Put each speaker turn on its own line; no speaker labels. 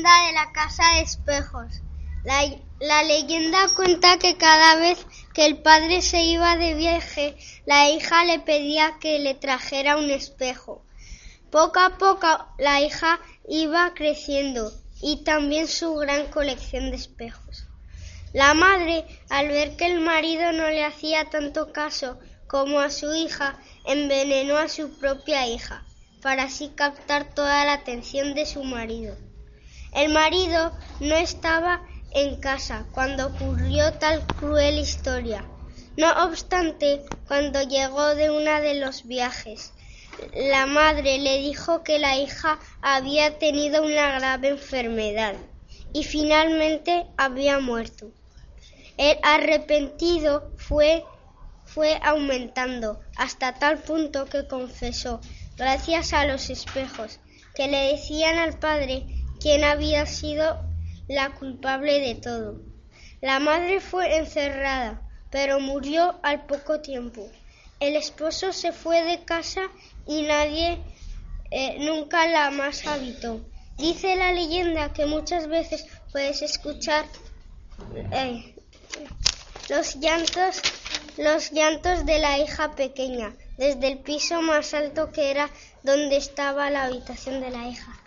leyenda de la casa de espejos. La, la, leyenda cuenta que cada vez que el padre se iba de viaje, la hija le pedía que le trajera un espejo. Poco a poco la hija iba creciendo y también su gran colección de espejos. La madre, al ver que el marido no le hacía tanto caso como a su hija, envenenó a su propia hija, para así captar toda la atención de su marido. El marido no estaba en casa cuando ocurrió tal cruel historia. No obstante, cuando llegó de uno de los viajes, la madre le dijo que la hija había tenido una grave enfermedad y finalmente había muerto. El arrepentido fue, fue aumentando hasta tal punto que confesó, gracias a los espejos, que le decían al padre quién había sido la culpable de todo. La madre fue encerrada, pero murió al poco tiempo. El esposo se fue de casa y nadie eh, nunca la más habitó. Dice la leyenda que muchas veces puedes escuchar eh, los llantos, los llantos de la hija pequeña desde el piso más alto que era donde estaba la habitación de la hija.